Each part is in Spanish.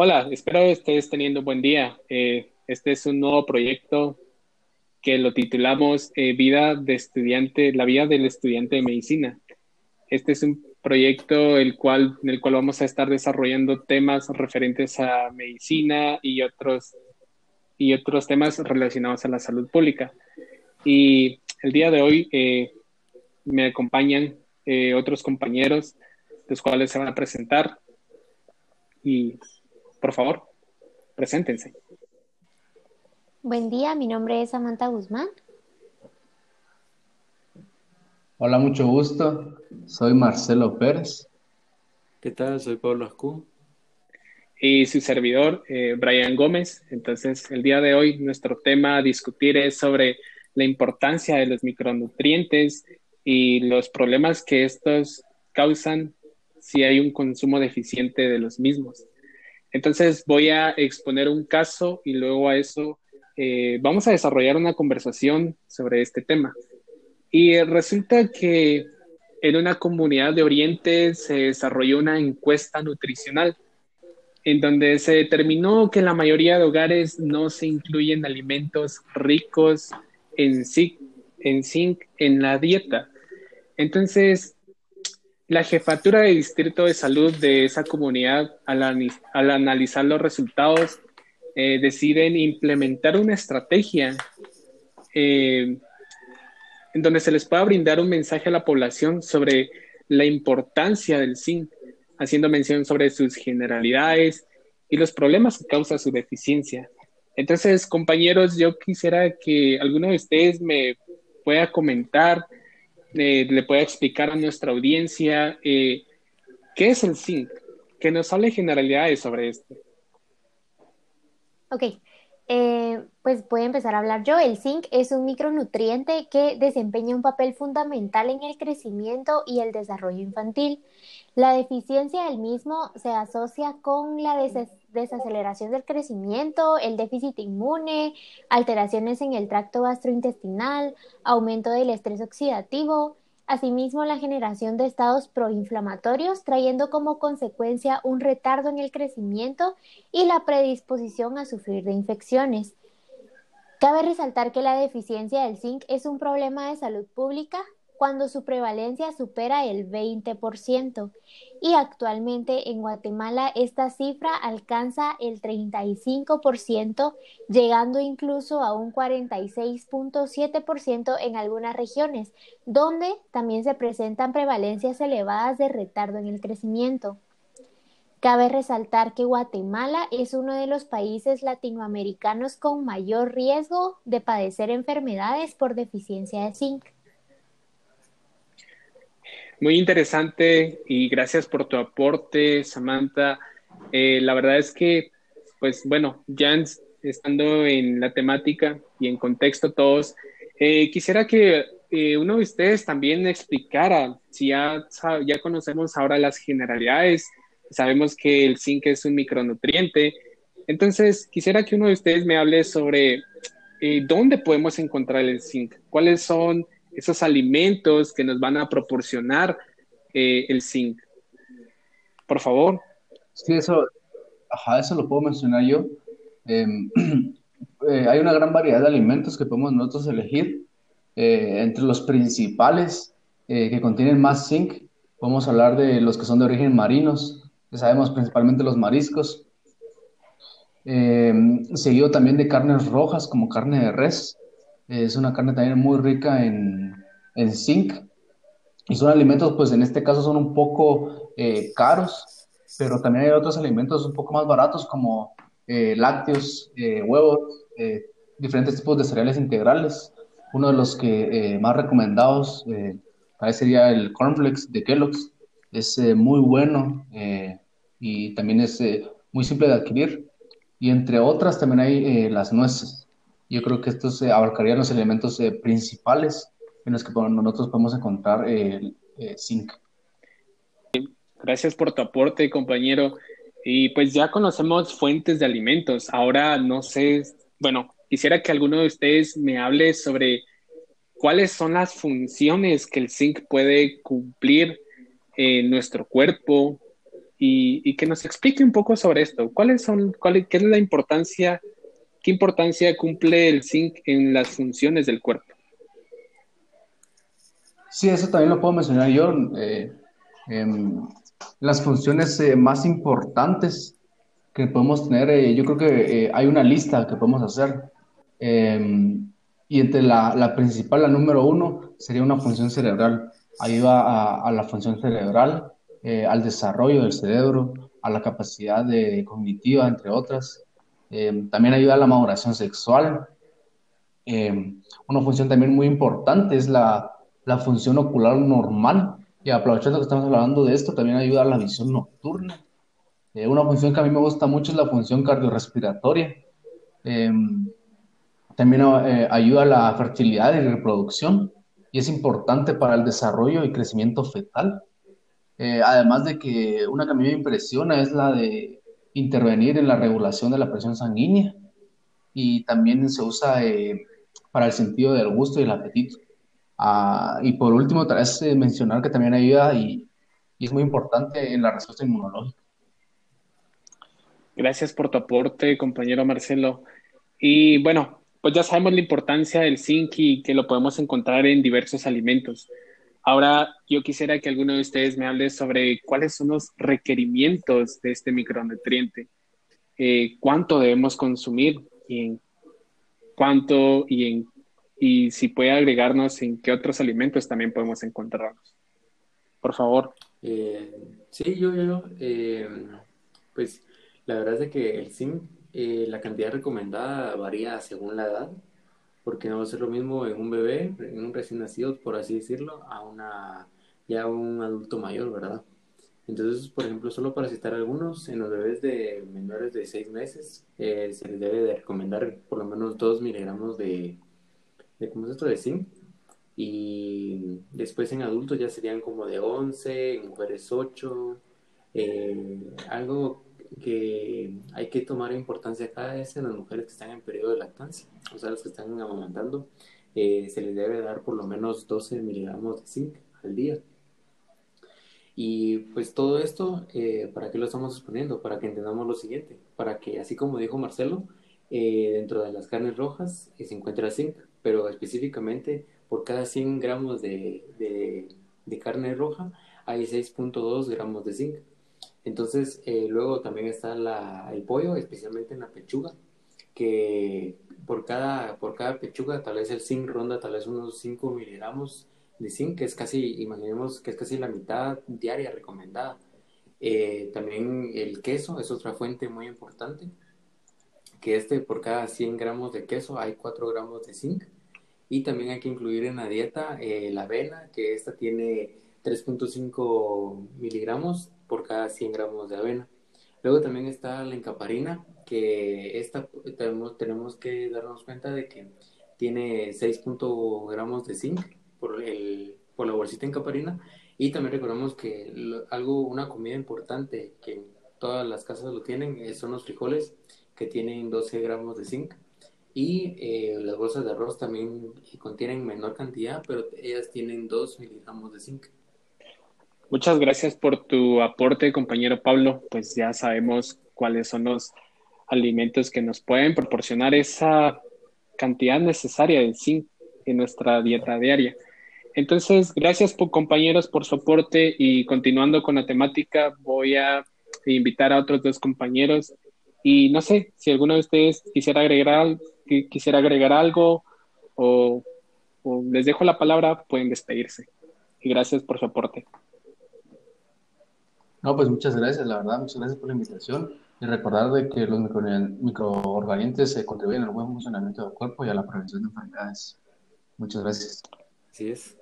Hola, espero estés teniendo un buen día. Eh, este es un nuevo proyecto que lo titulamos eh, Vida de Estudiante, la vida del estudiante de medicina. Este es un proyecto el cual, en el cual vamos a estar desarrollando temas referentes a medicina y otros, y otros temas relacionados a la salud pública. Y el día de hoy eh, me acompañan otros compañeros, los cuales se van a presentar. Y por favor, preséntense. Buen día, mi nombre es Samantha Guzmán. Hola, mucho gusto. Soy Marcelo Pérez. ¿Qué tal? Soy Pablo Ascú. Y su servidor, eh, Brian Gómez. Entonces, el día de hoy nuestro tema a discutir es sobre la importancia de los micronutrientes y los problemas que estos causan si hay un consumo deficiente de los mismos. Entonces voy a exponer un caso y luego a eso eh, vamos a desarrollar una conversación sobre este tema. Y resulta que en una comunidad de Oriente se desarrolló una encuesta nutricional en donde se determinó que la mayoría de hogares no se incluyen alimentos ricos en zinc en, zinc en la dieta. Entonces, la jefatura de distrito de salud de esa comunidad, al, analizar los resultados, eh, deciden implementar una estrategia eh, en donde se les pueda brindar un mensaje a la población sobre la importancia del zinc, haciendo mención sobre sus generalidades y los problemas que causa su deficiencia. Entonces, compañeros, yo quisiera que alguno de ustedes me pueda comentar eh, le pueda explicar a nuestra audiencia eh, qué es el zinc, que nos hable generalidades sobre esto. Ok, eh, pues voy a empezar a hablar yo. El zinc es un micronutriente que desempeña un papel fundamental en el crecimiento y el desarrollo infantil. La deficiencia del mismo se asocia con la desaceleración del crecimiento, el déficit inmune, alteraciones en el tracto gastrointestinal, aumento del estrés oxidativo, asimismo la generación de estados proinflamatorios, trayendo como consecuencia un retardo en el crecimiento y la predisposición a sufrir de infecciones. Cabe resaltar que la deficiencia del zinc es un problema de salud pública cuando su prevalencia supera el 20% y actualmente en Guatemala esta cifra alcanza el 35%, llegando incluso a un 46.7% en algunas regiones, donde también se presentan prevalencias elevadas de retardo en el crecimiento. Cabe resaltar que Guatemala es uno de los países latinoamericanos con mayor riesgo de padecer enfermedades por deficiencia de zinc. Muy interesante y gracias por tu aporte, Samantha. Eh, la verdad es que, pues bueno, ya estando en la temática y en contexto todos, eh, quisiera que eh, uno de ustedes también explicara, si ya, ya conocemos ahora las generalidades, sabemos que el zinc es un micronutriente, entonces quisiera que uno de ustedes me hable sobre dónde podemos encontrar el zinc, cuáles son esos alimentos que nos van a proporcionar eh, el zinc. Por favor. Sí, eso, ajá, eso lo puedo mencionar yo. Em, eh, hay una gran variedad de alimentos que podemos nosotros elegir. Eh, entre los principales que contienen más zinc, podemos hablar de los que son de origen marinos, que sabemos principalmente los mariscos, em, seguido también de carnes rojas como carne de res, es una carne también muy rica en, en zinc. Y son alimentos, pues en este caso son un poco eh, caros, pero también hay otros alimentos un poco más baratos como eh, lácteos, eh, huevos, diferentes tipos de cereales integrales. Uno de los que más recomendados sería el cornflakes de Kellogg's. Es muy bueno y también es muy simple de adquirir. Y entre otras también hay las nueces. Yo creo que estos abarcarían los elementos eh, principales en los que nosotros podemos encontrar el eh, zinc. Gracias por tu aporte, compañero. Y pues ya conocemos fuentes de alimentos. Ahora no sé, bueno, quisiera que alguno de ustedes me hable sobre cuáles son las funciones que el zinc puede cumplir en nuestro cuerpo y, que nos explique un poco sobre esto. ¿Cuáles son, cuál, qué es la importancia, qué importancia cumple el zinc en las funciones del cuerpo? Sí, eso también lo puedo mencionar yo. Eh, em, las funciones eh, más importantes que podemos tener, eh, yo creo que hay una lista que podemos hacer. Em, y entre la, principal, la número uno, sería una función cerebral. Ayuda a, a la función cerebral, al desarrollo del cerebro, a la capacidad de, cognitiva, entre otras. Eh, también ayuda a la maduración sexual. Eh, una función también muy importante es la, la función ocular normal. Y aprovechando que estamos hablando de esto, también ayuda a la visión nocturna. una función que a mí me gusta mucho es la función cardiorrespiratoria. también ayuda a la fertilidad y reproducción y es importante para el desarrollo y crecimiento fetal. Eh, además de que una que a mí me impresiona es la de intervenir en la regulación de la presión sanguínea y también se usa eh, para el sentido del gusto y el apetito. Ah, y por último, tal vez eh, mencionar que también ayuda y, y es muy importante en la respuesta inmunológica. Gracias por tu aporte, compañero Marcelo. Y bueno, pues ya sabemos la importancia del zinc y que lo podemos encontrar en diversos alimentos. Ahora yo quisiera que alguno de ustedes me hable sobre cuáles son los requerimientos de este micronutriente, eh, cuánto debemos consumir y en cuánto y, en, y si puede agregarnos en qué otros alimentos también podemos encontrarlos. Por favor. Eh, sí, yo, yo, eh, pues la verdad es que el zinc, la cantidad recomendada varía según la edad porque no va a ser lo mismo en un bebé, en un recién nacido, por así decirlo, a una ya un adulto mayor, ¿verdad? Entonces, por ejemplo, solo para citar algunos, en los bebés de menores de 6 meses eh, se les debe de recomendar por lo menos 2 miligramos de, de, ¿cómo es esto? De zinc. Y después en adultos ya serían como de 11, en mujeres 8, eh, algo que hay que tomar importancia acá es en las mujeres que están en periodo de lactancia, o sea, las que están amamantando, eh, se les debe dar por lo menos 12 miligramos de zinc al día. Y pues todo esto, eh, ¿para qué lo estamos exponiendo? Para que entendamos lo siguiente, para que así como dijo Marcelo, eh, dentro de las carnes rojas se encuentra zinc, pero específicamente por cada 100 gramos de, de, de carne roja hay 6.2 gramos de zinc. Entonces, eh, luego también está el pollo, especialmente en la pechuga, que por cada, por cada pechuga tal vez el zinc ronda tal vez unos 5 miligramos de zinc, que es casi, imaginemos que es casi la mitad diaria recomendada. Eh, también el queso es otra fuente muy importante, que este por cada 100 gramos de queso hay 4 gramos de zinc. Y también hay que incluir en la dieta eh, la avena, que esta tiene 3.5 miligramos por cada 100 gramos de avena. Luego también está la encaparina, que esta tenemos, tenemos que darnos cuenta de que tiene 6 gramos de zinc por, el, por la bolsita encaparina. Y también recordamos que algo, una comida importante que todas las casas lo tienen eh, son los frijoles, que tienen 12 gramos de zinc. Y eh, las bolsas de arroz también contienen menor cantidad, pero ellas tienen 2 miligramos de zinc. Muchas gracias por tu aporte, compañero Pablo. Pues ya sabemos cuáles son los alimentos que nos pueden proporcionar esa cantidad necesaria de zinc en nuestra dieta diaria. Entonces, gracias compañeros por su aporte y continuando con la temática, voy a invitar a otros dos compañeros y no sé si alguno de ustedes quisiera agregar, quisiera agregar algo o les dejo la palabra, pueden despedirse. Y gracias por su aporte. No, pues muchas gracias, la verdad, muchas gracias por la invitación y recordar de que los microorganismos se contribuyen al buen funcionamiento del cuerpo y a la prevención de enfermedades. Muchas gracias. Así es.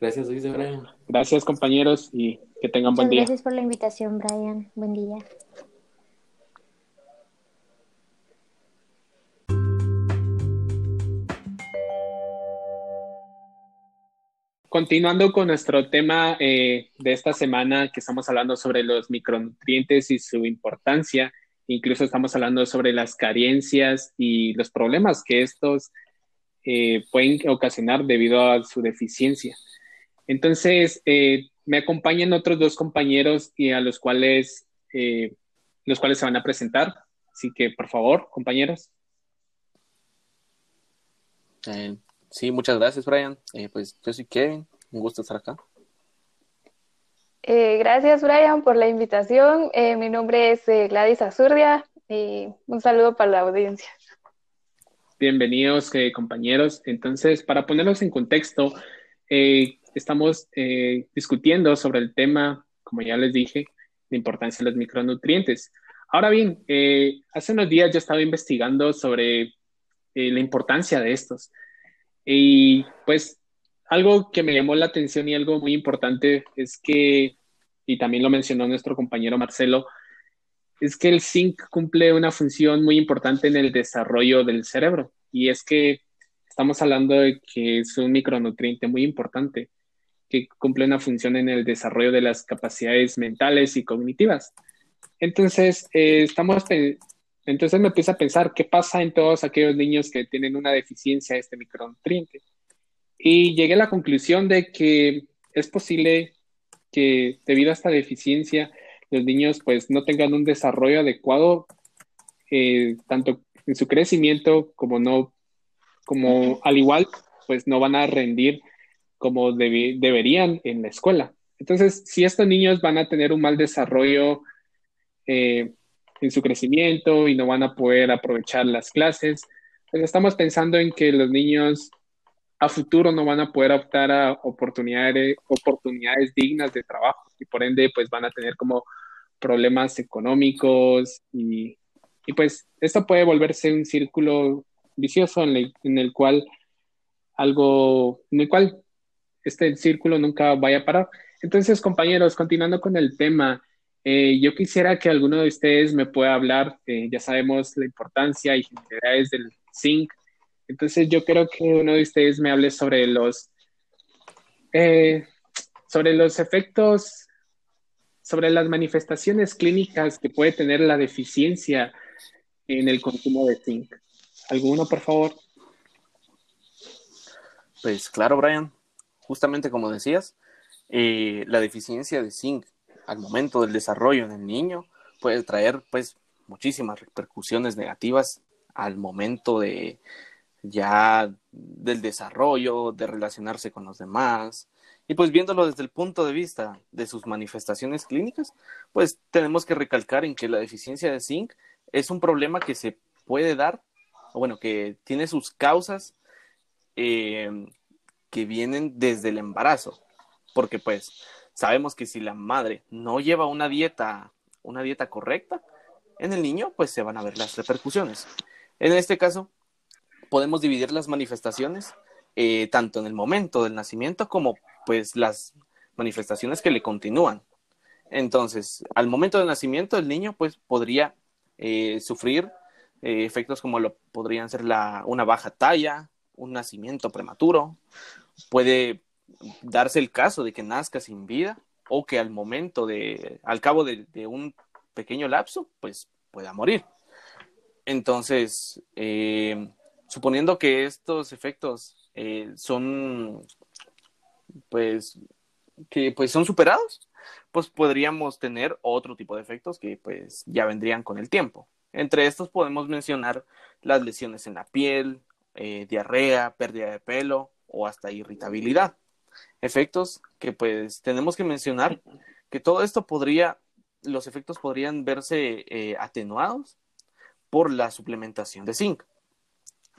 Gracias, Luis Brian. Gracias, compañeros, y que tengan buen día. Gracias por la invitación, Brian. Buen día. Continuando con nuestro tema eh, de esta semana, que estamos hablando sobre los micronutrientes y su importancia, incluso estamos hablando sobre las carencias y los problemas que estos eh, pueden ocasionar debido a su deficiencia. Entonces, eh, me acompañan otros dos compañeros y a los cuales, los cuales se van a presentar. Así que, por favor, compañeros. Eh, sí, muchas gracias, Brian. Eh, pues yo soy Kevin, un gusto estar acá. gracias, Brian, por la invitación. mi nombre es Gladys Azurdia y un saludo para la audiencia. Bienvenidos, compañeros. Entonces, para ponerlos en contexto, estamos eh, discutiendo sobre el tema, como ya les dije, la importancia de los micronutrientes. Ahora bien, eh, hace unos días yo estaba investigando sobre eh, la importancia de estos. Y pues algo que me llamó la atención y algo muy importante es que, y también lo mencionó nuestro compañero Marcelo, es que el zinc cumple una función muy importante en el desarrollo del cerebro. Y es que estamos hablando de que es un micronutriente muy importante que cumple una función en el desarrollo de las capacidades mentales y cognitivas. Entonces, eh, estamos, entonces me empieza a pensar qué pasa en todos aquellos niños que tienen una deficiencia de este micronutriente. Y llegué a la conclusión de que es posible que debido a esta deficiencia los niños pues no tengan un desarrollo adecuado eh, tanto en su crecimiento como no como al igual pues no van a rendir como deberían en la escuela. Entonces, si estos niños van a tener un mal desarrollo eh, en su crecimiento y no van a poder aprovechar las clases, pues estamos pensando en que los niños a futuro no van a poder optar a oportunidades, oportunidades dignas de trabajo y por ende pues van a tener como problemas económicos y, y pues esto puede volverse un círculo vicioso en, en el cual algo en el cual este círculo nunca vaya a parar. Entonces, compañeros, continuando con el tema, eh, yo quisiera que alguno de ustedes me pueda hablar, eh, ya sabemos la importancia y generalidades del zinc, entonces yo creo que uno de ustedes me hable sobre los, eh, sobre los efectos, sobre las manifestaciones clínicas que puede tener la deficiencia en el consumo de zinc. ¿Alguno, por favor? Pues claro, Brian justamente como decías, eh, la deficiencia de zinc al momento del desarrollo en el niño puede traer pues muchísimas repercusiones negativas al momento de ya del desarrollo, de relacionarse con los demás. Y pues viéndolo desde el punto de vista de sus manifestaciones clínicas, pues tenemos que recalcar en que la deficiencia de zinc es un problema que se puede dar, o bueno, que tiene sus causas eh, que vienen desde el embarazo, porque pues sabemos que si la madre no lleva una dieta, una dieta correcta, en el niño pues se van a ver las repercusiones. En este caso, podemos dividir las manifestaciones eh, tanto en el momento del nacimiento como pues las manifestaciones que le continúan. Entonces, al momento del nacimiento, el niño pues podría eh, sufrir eh, efectos como lo podrían ser la, una baja talla, un nacimiento prematuro, puede darse el caso de que nazca sin vida o que al momento de, al cabo de, un pequeño lapso, pues pueda morir. Entonces, eh, suponiendo que estos efectos eh, son, pues, que pues son superados, pues podríamos tener otro tipo de efectos que pues ya vendrían con el tiempo. Entre estos podemos mencionar las lesiones en la piel, eh, diarrea, pérdida de pelo, o hasta irritabilidad. Efectos que pues tenemos que mencionar que todo esto podría, los efectos podrían verse eh, atenuados por la suplementación de zinc.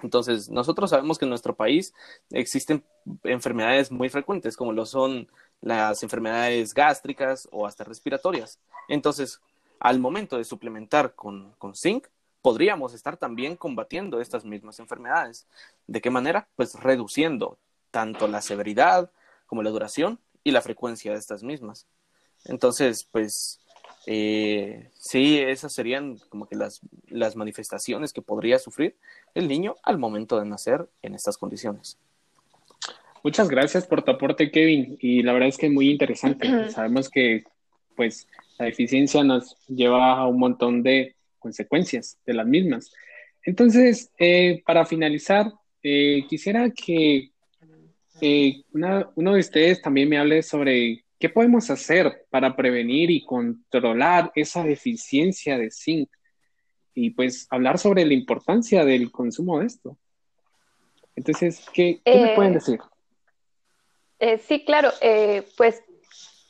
Entonces, nosotros sabemos que en nuestro país existen enfermedades muy frecuentes, como lo son las enfermedades gástricas o hasta respiratorias. Entonces, al momento de suplementar con, con zinc, podríamos estar también combatiendo estas mismas enfermedades. ¿De qué manera? Pues reduciendo tanto la severidad como la duración y la frecuencia de estas mismas. Entonces, pues eh, sí, esas serían como que las, las manifestaciones que podría sufrir el niño al momento de nacer en estas condiciones. Muchas gracias por tu aporte, Kevin. Y la verdad es que es muy interesante. Sabemos que pues la deficiencia nos lleva a un montón de consecuencias de las mismas. Entonces, eh, para finalizar, eh, quisiera que eh, uno de ustedes también me hable sobre qué ¿Qué podemos hacer para prevenir y controlar esa deficiencia de zinc? Y pues hablar sobre la importancia del consumo de esto. Entonces, ¿qué, me pueden eh, decir? Eh, sí, claro, eh, pues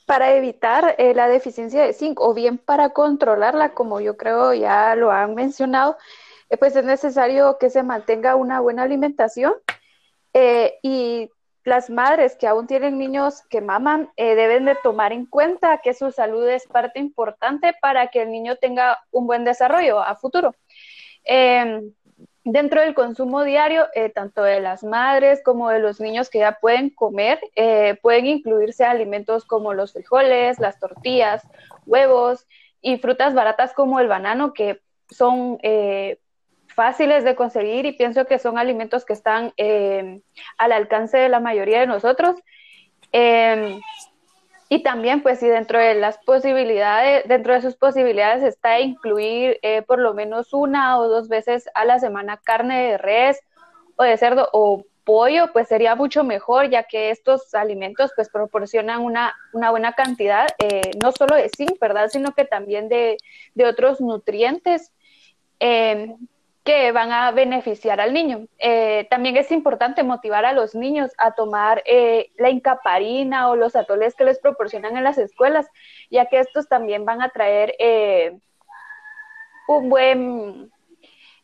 para evitar la deficiencia de zinc o bien para controlarla, como yo creo ya lo han mencionado, pues es necesario que se mantenga una buena alimentación y las madres que aún tienen niños que maman deben de tomar en cuenta que su salud es parte importante para que el niño tenga un buen desarrollo a futuro. Em, dentro del consumo diario, eh, tanto de las madres como de los niños que ya pueden comer, eh, pueden incluirse alimentos como los frijoles, las tortillas, huevos y frutas baratas como el banano, que son eh, fáciles de conseguir y pienso que son alimentos que están al alcance de la mayoría de nosotros. Em, y también, pues, si dentro de las posibilidades, dentro de sus posibilidades está incluir eh, por lo menos una o dos veces a la semana carne de res o de cerdo o pollo, pues sería mucho mejor, ya que estos alimentos, pues, proporcionan una, una buena cantidad, eh, no solo de zinc, ¿verdad?, sino que también de, de otros nutrientes. Eh, que van a beneficiar al niño. Eh, también es importante motivar a los niños a tomar eh, la incaparina o los atoles que les proporcionan en las escuelas, ya que estos también van a traer eh, un buen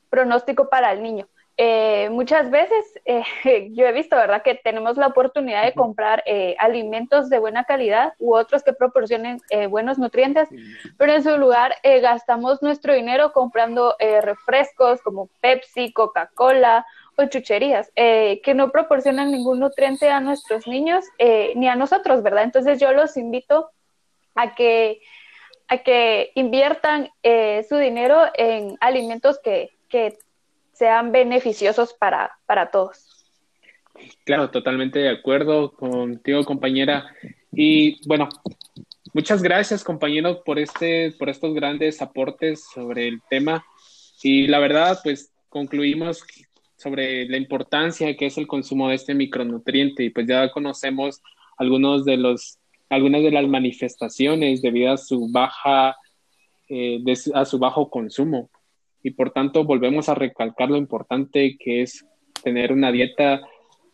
pronóstico para el niño. Eh, muchas veces eh, yo he visto, ¿verdad?, que tenemos la oportunidad de comprar eh, alimentos de buena calidad u otros que proporcionen buenos nutrientes, pero en su lugar gastamos nuestro dinero comprando refrescos como Pepsi, Coca-Cola o chucherías que no proporcionan ningún nutriente a nuestros niños ni a nosotros, ¿verdad? Entonces yo los invito a que, a que inviertan su dinero en alimentos que, que sean beneficiosos para, para todos. Claro, totalmente de acuerdo contigo, compañera. Y bueno, muchas gracias, compañero, por este, por estos grandes aportes sobre el tema. Y la verdad, pues concluimos sobre la importancia que es el consumo de este micronutriente y pues ya conocemos algunos de los algunas de las manifestaciones debido a su baja eh, a su bajo consumo y por tanto volvemos a recalcar lo importante que es tener una dieta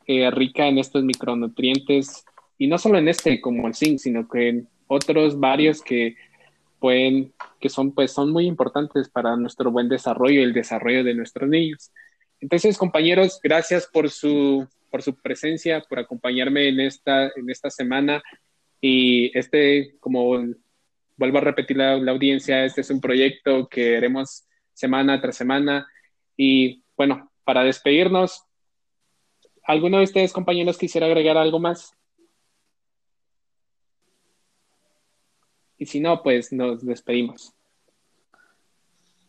eh, rica en estos micronutrientes y no solo en este como el zinc, sino que en otros varios que pueden, que son pues son muy importantes para nuestro buen desarrollo y el desarrollo de nuestros niños. Entonces, compañeros, gracias por su, por su presencia, por acompañarme en esta, en esta semana. Y este, como vuelvo a repetir la, la audiencia, este es un proyecto que haremos semana tras semana. Y bueno, para despedirnos, ¿alguno de ustedes, compañeros, quisiera agregar algo más? Y si no, pues nos despedimos.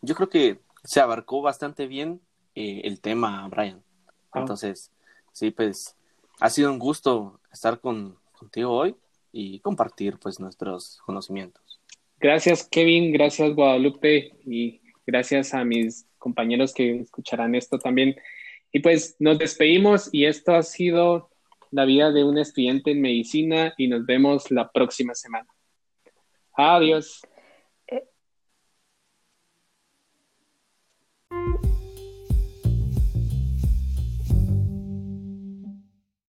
Yo creo que se abarcó bastante bien eh, el tema, Brian. Ah. Entonces, sí, pues ha sido un gusto estar con, contigo hoy y compartir pues nuestros conocimientos. Gracias, Kevin. Gracias, Guadalupe. Y Gracias a mis compañeros que escucharán esto también. Y pues nos despedimos y esto ha sido la vida de un estudiante en medicina y nos vemos la próxima semana. Adiós.